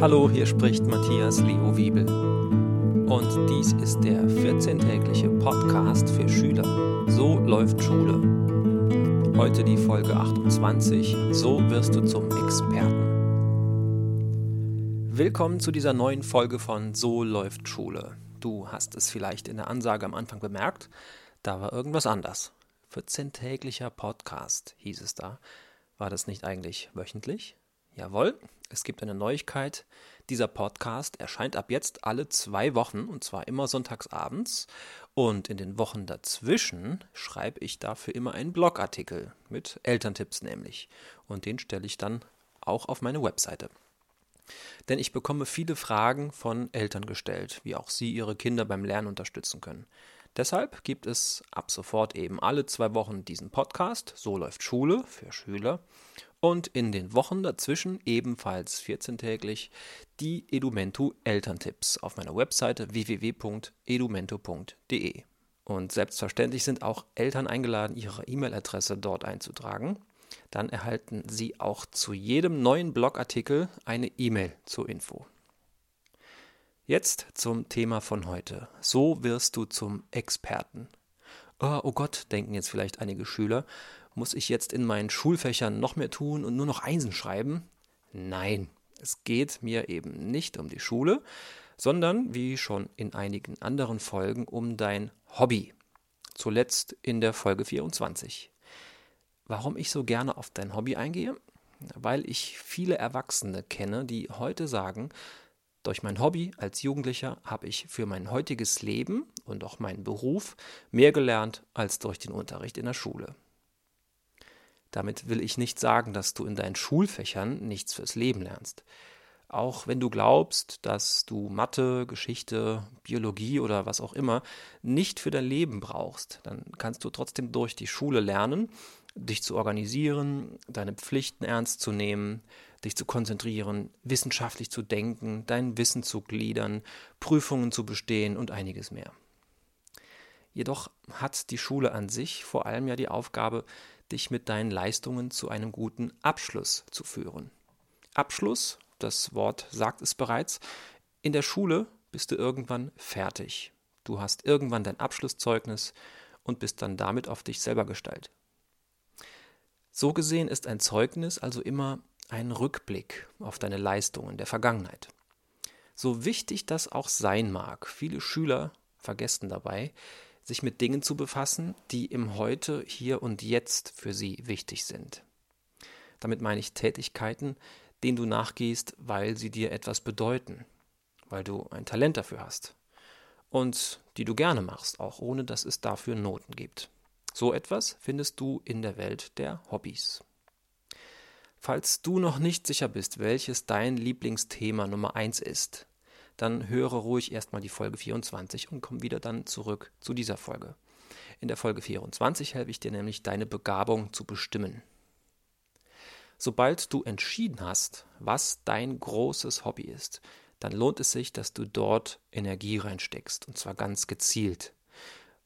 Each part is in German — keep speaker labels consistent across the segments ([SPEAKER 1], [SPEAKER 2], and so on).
[SPEAKER 1] Hallo, hier spricht Matthias Leo Wiebel. Und dies ist der 14-tägliche Podcast für Schüler. So läuft Schule. Heute die Folge 28. So wirst du zum Experten. Willkommen zu dieser neuen Folge von So läuft Schule. Du hast es vielleicht in der Ansage am Anfang bemerkt, da war irgendwas anders. 14-täglicher Podcast hieß es da. War das nicht eigentlich wöchentlich? Jawohl, es gibt eine Neuigkeit. Dieser Podcast erscheint ab jetzt alle zwei Wochen und zwar immer sonntagsabends. Und in den Wochen dazwischen schreibe ich dafür immer einen Blogartikel mit Elterntipps nämlich. Und den stelle ich dann auch auf meine Webseite. Denn ich bekomme viele Fragen von Eltern gestellt, wie auch sie ihre Kinder beim Lernen unterstützen können. Deshalb gibt es ab sofort eben alle zwei Wochen diesen Podcast. So läuft Schule für Schüler und in den Wochen dazwischen ebenfalls 14-täglich die Edumento Elterntipps auf meiner Webseite www.edumento.de. Und selbstverständlich sind auch Eltern eingeladen, ihre E-Mail-Adresse dort einzutragen. Dann erhalten sie auch zu jedem neuen Blogartikel eine E-Mail zur Info. Jetzt zum Thema von heute. So wirst du zum Experten. Oh, oh Gott, denken jetzt vielleicht einige Schüler, muss ich jetzt in meinen Schulfächern noch mehr tun und nur noch Einsen schreiben? Nein, es geht mir eben nicht um die Schule, sondern, wie schon in einigen anderen Folgen, um dein Hobby. Zuletzt in der Folge 24. Warum ich so gerne auf dein Hobby eingehe? Weil ich viele Erwachsene kenne, die heute sagen, durch mein Hobby als Jugendlicher habe ich für mein heutiges Leben und auch meinen Beruf mehr gelernt als durch den Unterricht in der Schule. Damit will ich nicht sagen, dass du in deinen Schulfächern nichts fürs Leben lernst. Auch wenn du glaubst, dass du Mathe, Geschichte, Biologie oder was auch immer nicht für dein Leben brauchst, dann kannst du trotzdem durch die Schule lernen, dich zu organisieren, deine Pflichten ernst zu nehmen, dich zu konzentrieren, wissenschaftlich zu denken, dein Wissen zu gliedern, Prüfungen zu bestehen und einiges mehr. Jedoch hat die Schule an sich vor allem ja die Aufgabe, dich mit deinen Leistungen zu einem guten Abschluss zu führen. Abschluss, das Wort sagt es bereits, in der Schule bist du irgendwann fertig. Du hast irgendwann dein Abschlusszeugnis und bist dann damit auf dich selber gestellt. So gesehen ist ein Zeugnis also immer ein Rückblick auf deine Leistungen der Vergangenheit. So wichtig das auch sein mag, viele Schüler vergessen dabei, sich mit Dingen zu befassen, die im Heute, hier und jetzt für sie wichtig sind. Damit meine ich Tätigkeiten, denen du nachgehst, weil sie dir etwas bedeuten, weil du ein Talent dafür hast und die du gerne machst, auch ohne dass es dafür Noten gibt. So etwas findest du in der Welt der Hobbys. Falls du noch nicht sicher bist, welches dein Lieblingsthema Nummer 1 ist, dann höre ruhig erstmal die Folge 24 und komm wieder dann zurück zu dieser Folge. In der Folge 24 helfe ich dir nämlich, deine Begabung zu bestimmen. Sobald du entschieden hast, was dein großes Hobby ist, dann lohnt es sich, dass du dort Energie reinsteckst, und zwar ganz gezielt.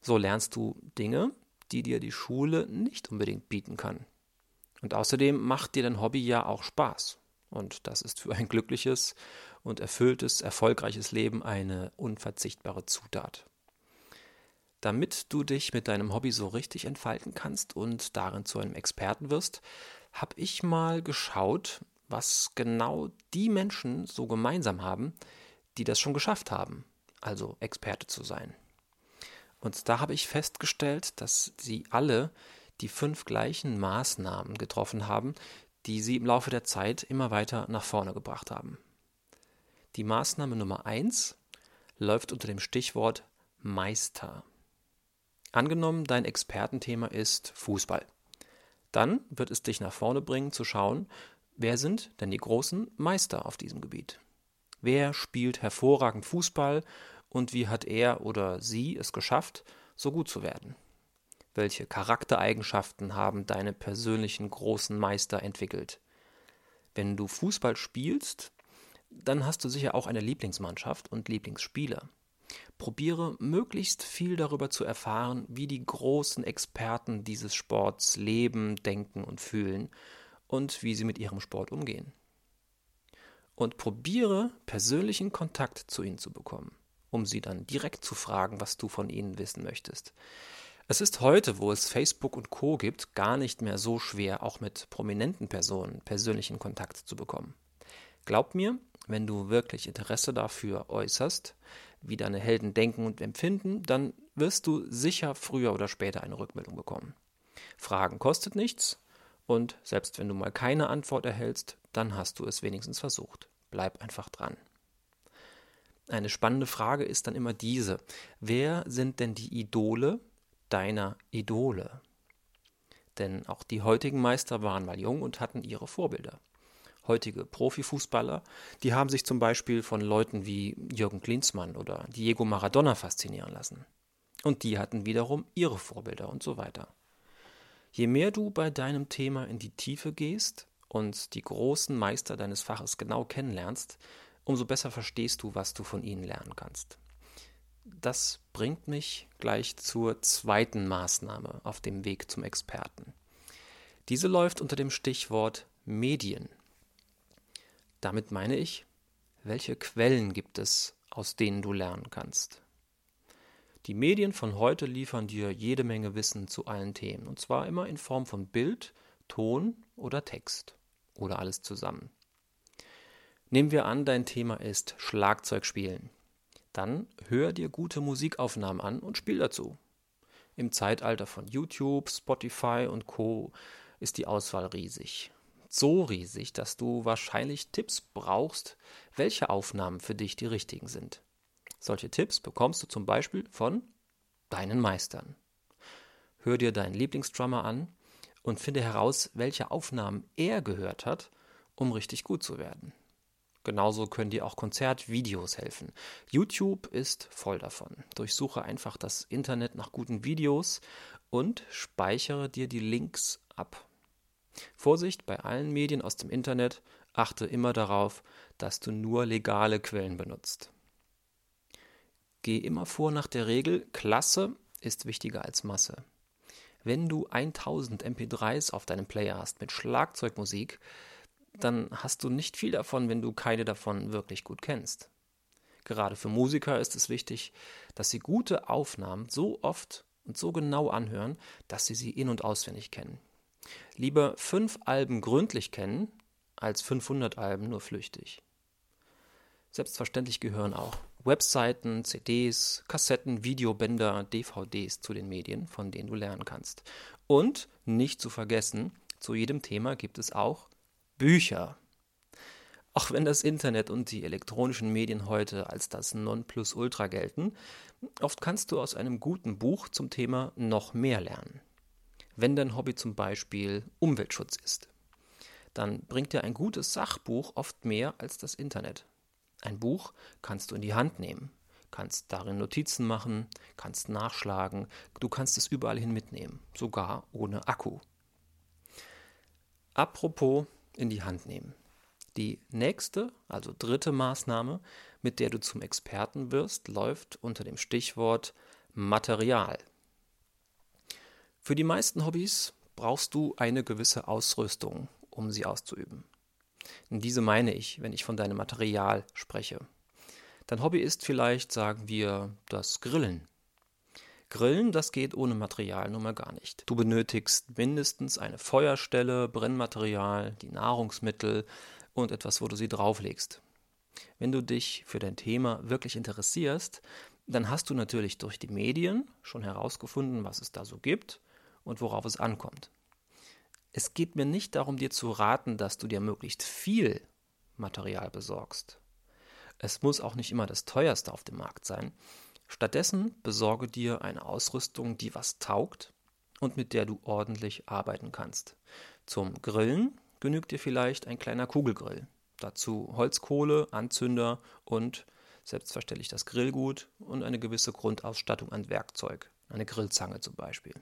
[SPEAKER 1] So lernst du Dinge, die dir die Schule nicht unbedingt bieten kann. Und außerdem macht dir dein Hobby ja auch Spaß. Und das ist für ein glückliches und erfülltes, erfolgreiches Leben eine unverzichtbare Zutat. Damit du dich mit deinem Hobby so richtig entfalten kannst und darin zu einem Experten wirst, habe ich mal geschaut, was genau die Menschen so gemeinsam haben, die das schon geschafft haben, also Experte zu sein. Und da habe ich festgestellt, dass sie alle die fünf gleichen Maßnahmen getroffen haben, die sie im Laufe der Zeit immer weiter nach vorne gebracht haben. Die Maßnahme Nummer eins läuft unter dem Stichwort Meister. Angenommen, dein Expertenthema ist Fußball. Dann wird es dich nach vorne bringen zu schauen, wer sind denn die großen Meister auf diesem Gebiet? Wer spielt hervorragend Fußball und wie hat er oder sie es geschafft, so gut zu werden? Welche Charaktereigenschaften haben deine persönlichen großen Meister entwickelt? Wenn du Fußball spielst, dann hast du sicher auch eine Lieblingsmannschaft und Lieblingsspieler. Probiere möglichst viel darüber zu erfahren, wie die großen Experten dieses Sports leben, denken und fühlen und wie sie mit ihrem Sport umgehen. und probiere persönlichen Kontakt zu ihnen zu bekommen, um sie dann direkt zu fragen, was du von ihnen wissen möchtest. Es ist heute, wo es Facebook und Co gibt, gar nicht mehr so schwer, auch mit prominenten Personen persönlichen Kontakt zu bekommen. Glaub mir, wenn du wirklich Interesse dafür äußerst, wie deine Helden denken und empfinden, dann wirst du sicher früher oder später eine Rückmeldung bekommen. Fragen kostet nichts und selbst wenn du mal keine Antwort erhältst, dann hast du es wenigstens versucht. Bleib einfach dran. Eine spannende Frage ist dann immer diese. Wer sind denn die Idole deiner Idole? Denn auch die heutigen Meister waren mal jung und hatten ihre Vorbilder. Heutige Profifußballer, die haben sich zum Beispiel von Leuten wie Jürgen Klinsmann oder Diego Maradona faszinieren lassen. Und die hatten wiederum ihre Vorbilder und so weiter. Je mehr du bei deinem Thema in die Tiefe gehst und die großen Meister deines Faches genau kennenlernst, umso besser verstehst du, was du von ihnen lernen kannst. Das bringt mich gleich zur zweiten Maßnahme auf dem Weg zum Experten. Diese läuft unter dem Stichwort Medien. Damit meine ich, welche Quellen gibt es, aus denen du lernen kannst? Die Medien von heute liefern dir jede Menge Wissen zu allen Themen, und zwar immer in Form von Bild, Ton oder Text oder alles zusammen. Nehmen wir an, dein Thema ist Schlagzeugspielen. Dann hör dir gute Musikaufnahmen an und spiel dazu. Im Zeitalter von YouTube, Spotify und Co ist die Auswahl riesig. So riesig, dass du wahrscheinlich Tipps brauchst, welche Aufnahmen für dich die richtigen sind. Solche Tipps bekommst du zum Beispiel von deinen Meistern. Hör dir deinen Lieblingsdrummer an und finde heraus, welche Aufnahmen er gehört hat, um richtig gut zu werden. Genauso können dir auch Konzertvideos helfen. YouTube ist voll davon. Durchsuche einfach das Internet nach guten Videos und speichere dir die Links ab. Vorsicht bei allen Medien aus dem Internet, achte immer darauf, dass du nur legale Quellen benutzt. Geh immer vor nach der Regel, Klasse ist wichtiger als Masse. Wenn du 1000 MP3s auf deinem Player hast mit Schlagzeugmusik, dann hast du nicht viel davon, wenn du keine davon wirklich gut kennst. Gerade für Musiker ist es wichtig, dass sie gute Aufnahmen so oft und so genau anhören, dass sie sie in- und auswendig kennen. Lieber fünf Alben gründlich kennen, als 500 Alben nur flüchtig. Selbstverständlich gehören auch Webseiten, CDs, Kassetten, Videobänder, DVDs zu den Medien, von denen du lernen kannst. Und nicht zu vergessen, zu jedem Thema gibt es auch Bücher. Auch wenn das Internet und die elektronischen Medien heute als das Nonplusultra gelten, oft kannst du aus einem guten Buch zum Thema noch mehr lernen. Wenn dein Hobby zum Beispiel Umweltschutz ist, dann bringt dir ein gutes Sachbuch oft mehr als das Internet. Ein Buch kannst du in die Hand nehmen, kannst darin Notizen machen, kannst nachschlagen, du kannst es überall hin mitnehmen, sogar ohne Akku. Apropos in die Hand nehmen. Die nächste, also dritte Maßnahme, mit der du zum Experten wirst, läuft unter dem Stichwort Material. Für die meisten Hobbys brauchst du eine gewisse Ausrüstung, um sie auszuüben. Und diese meine ich, wenn ich von deinem Material spreche. Dein Hobby ist vielleicht, sagen wir, das Grillen. Grillen, das geht ohne Material nun mal gar nicht. Du benötigst mindestens eine Feuerstelle, Brennmaterial, die Nahrungsmittel und etwas, wo du sie drauflegst. Wenn du dich für dein Thema wirklich interessierst, dann hast du natürlich durch die Medien schon herausgefunden, was es da so gibt und worauf es ankommt. Es geht mir nicht darum, dir zu raten, dass du dir möglichst viel Material besorgst. Es muss auch nicht immer das teuerste auf dem Markt sein, Stattdessen besorge dir eine Ausrüstung, die was taugt und mit der du ordentlich arbeiten kannst. Zum Grillen genügt dir vielleicht ein kleiner Kugelgrill. Dazu Holzkohle, Anzünder und selbstverständlich das Grillgut und eine gewisse Grundausstattung an Werkzeug, eine Grillzange zum Beispiel.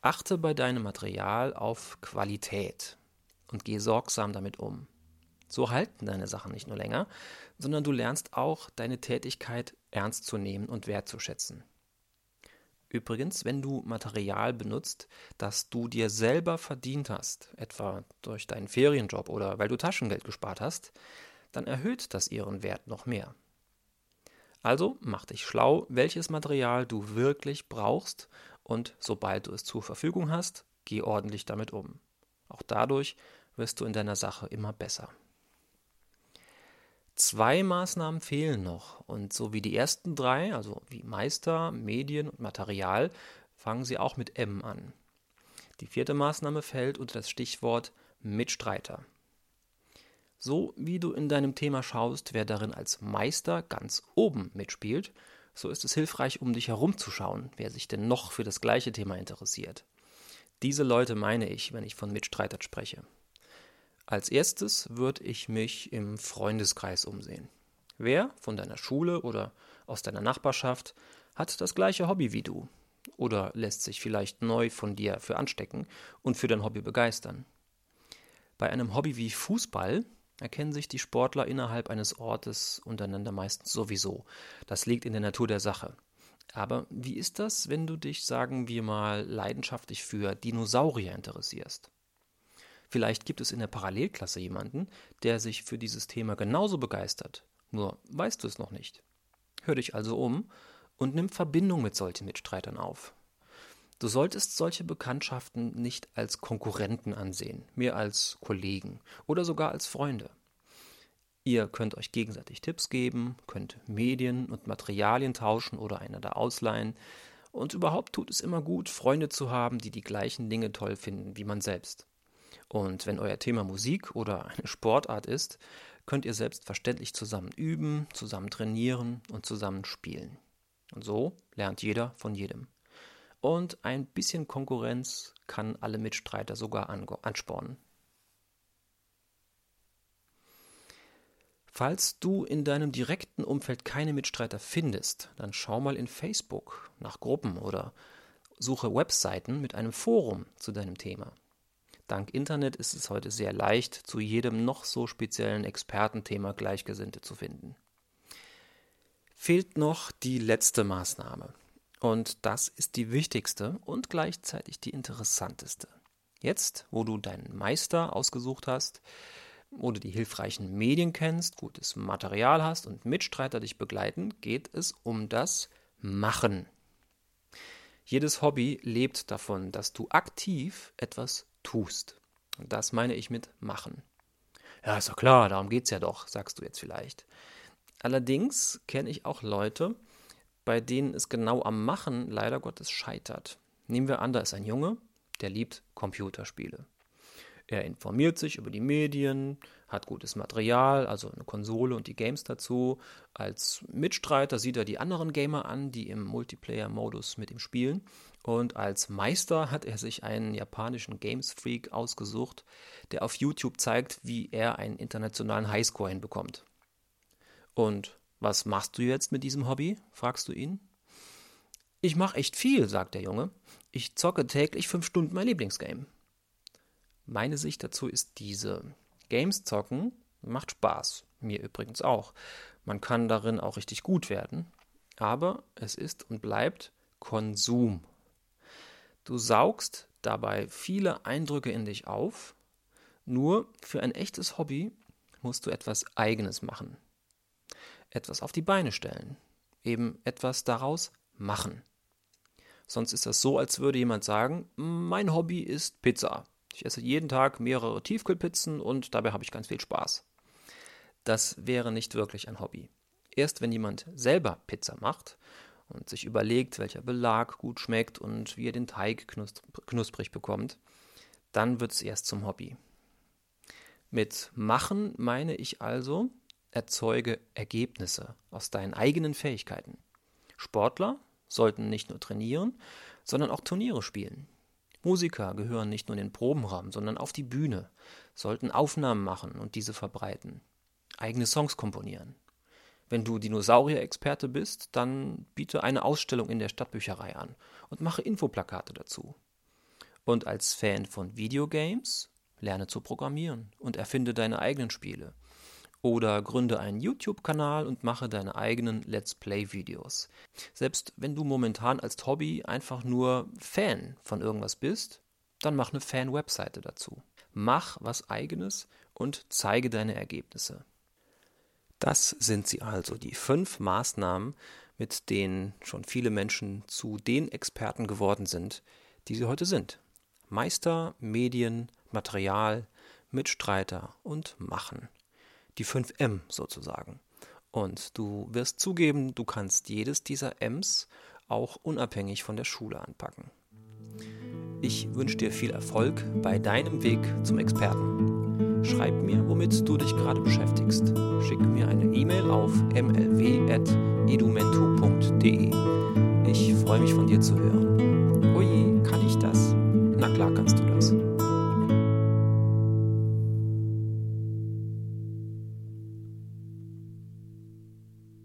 [SPEAKER 1] Achte bei deinem Material auf Qualität und gehe sorgsam damit um. So halten deine Sachen nicht nur länger, sondern du lernst auch deine Tätigkeit ernst zu nehmen und wertzuschätzen. Übrigens, wenn du Material benutzt, das du dir selber verdient hast, etwa durch deinen Ferienjob oder weil du Taschengeld gespart hast, dann erhöht das ihren Wert noch mehr. Also mach dich schlau, welches Material du wirklich brauchst und sobald du es zur Verfügung hast, geh ordentlich damit um. Auch dadurch wirst du in deiner Sache immer besser. Zwei Maßnahmen fehlen noch und so wie die ersten drei, also wie Meister, Medien und Material, fangen sie auch mit M an. Die vierte Maßnahme fällt unter das Stichwort Mitstreiter. So wie du in deinem Thema schaust, wer darin als Meister ganz oben mitspielt, so ist es hilfreich, um dich herumzuschauen, wer sich denn noch für das gleiche Thema interessiert. Diese Leute meine ich, wenn ich von Mitstreitern spreche. Als erstes würde ich mich im Freundeskreis umsehen. Wer von deiner Schule oder aus deiner Nachbarschaft hat das gleiche Hobby wie du oder lässt sich vielleicht neu von dir für anstecken und für dein Hobby begeistern? Bei einem Hobby wie Fußball erkennen sich die Sportler innerhalb eines Ortes untereinander meistens sowieso. Das liegt in der Natur der Sache. Aber wie ist das, wenn du dich, sagen wir mal, leidenschaftlich für Dinosaurier interessierst? Vielleicht gibt es in der Parallelklasse jemanden, der sich für dieses Thema genauso begeistert, nur weißt du es noch nicht. Hör dich also um und nimm Verbindung mit solchen Mitstreitern auf. Du solltest solche Bekanntschaften nicht als Konkurrenten ansehen, mehr als Kollegen oder sogar als Freunde. Ihr könnt euch gegenseitig Tipps geben, könnt Medien und Materialien tauschen oder einander ausleihen. Und überhaupt tut es immer gut, Freunde zu haben, die die gleichen Dinge toll finden wie man selbst. Und wenn euer Thema Musik oder eine Sportart ist, könnt ihr selbstverständlich zusammen üben, zusammen trainieren und zusammen spielen. Und so lernt jeder von jedem. Und ein bisschen Konkurrenz kann alle Mitstreiter sogar anspornen. Falls du in deinem direkten Umfeld keine Mitstreiter findest, dann schau mal in Facebook nach Gruppen oder suche Webseiten mit einem Forum zu deinem Thema. Dank Internet ist es heute sehr leicht, zu jedem noch so speziellen Expertenthema Gleichgesinnte zu finden. Fehlt noch die letzte Maßnahme. Und das ist die wichtigste und gleichzeitig die interessanteste. Jetzt, wo du deinen Meister ausgesucht hast, wo du die hilfreichen Medien kennst, gutes Material hast und Mitstreiter dich begleiten, geht es um das Machen. Jedes Hobby lebt davon, dass du aktiv etwas tust. Und das meine ich mit machen. Ja, ist doch klar, darum geht es ja doch, sagst du jetzt vielleicht. Allerdings kenne ich auch Leute, bei denen es genau am Machen leider Gottes scheitert. Nehmen wir an, da ist ein Junge, der liebt Computerspiele. Er informiert sich über die Medien, hat gutes Material, also eine Konsole und die Games dazu. Als Mitstreiter sieht er die anderen Gamer an, die im Multiplayer-Modus mit ihm spielen. Und als Meister hat er sich einen japanischen Games Freak ausgesucht, der auf YouTube zeigt, wie er einen internationalen Highscore hinbekommt. Und was machst du jetzt mit diesem Hobby? fragst du ihn. Ich mache echt viel, sagt der Junge. Ich zocke täglich fünf Stunden mein Lieblingsgame. Meine Sicht dazu ist diese. Games zocken macht Spaß. Mir übrigens auch. Man kann darin auch richtig gut werden. Aber es ist und bleibt Konsum. Du saugst dabei viele Eindrücke in dich auf. Nur für ein echtes Hobby musst du etwas Eigenes machen. Etwas auf die Beine stellen. Eben etwas daraus machen. Sonst ist das so, als würde jemand sagen, mein Hobby ist Pizza. Ich esse jeden Tag mehrere Tiefkühlpizzen und dabei habe ich ganz viel Spaß. Das wäre nicht wirklich ein Hobby. Erst wenn jemand selber Pizza macht und sich überlegt, welcher Belag gut schmeckt und wie er den Teig knusprig bekommt, dann wird es erst zum Hobby. Mit machen meine ich also, erzeuge Ergebnisse aus deinen eigenen Fähigkeiten. Sportler sollten nicht nur trainieren, sondern auch Turniere spielen. Musiker gehören nicht nur in den Probenraum, sondern auf die Bühne, sollten Aufnahmen machen und diese verbreiten, eigene Songs komponieren. Wenn du Dinosaurier-Experte bist, dann biete eine Ausstellung in der Stadtbücherei an und mache Infoplakate dazu. Und als Fan von Videogames lerne zu programmieren und erfinde deine eigenen Spiele. Oder gründe einen YouTube-Kanal und mache deine eigenen Let's Play-Videos. Selbst wenn du momentan als Hobby einfach nur Fan von irgendwas bist, dann mach eine Fan-Webseite dazu. Mach was eigenes und zeige deine Ergebnisse. Das sind sie also, die fünf Maßnahmen, mit denen schon viele Menschen zu den Experten geworden sind, die sie heute sind. Meister, Medien, Material, Mitstreiter und Machen. Die 5 M sozusagen. Und du wirst zugeben, du kannst jedes dieser Ms auch unabhängig von der Schule anpacken. Ich wünsche dir viel Erfolg bei deinem Weg zum Experten. Schreib mir, womit du dich gerade beschäftigst. Schick mir eine E-Mail auf mlw.edumento.de. Ich freue mich von dir zu hören. Ui, kann ich das? Na klar kannst du das.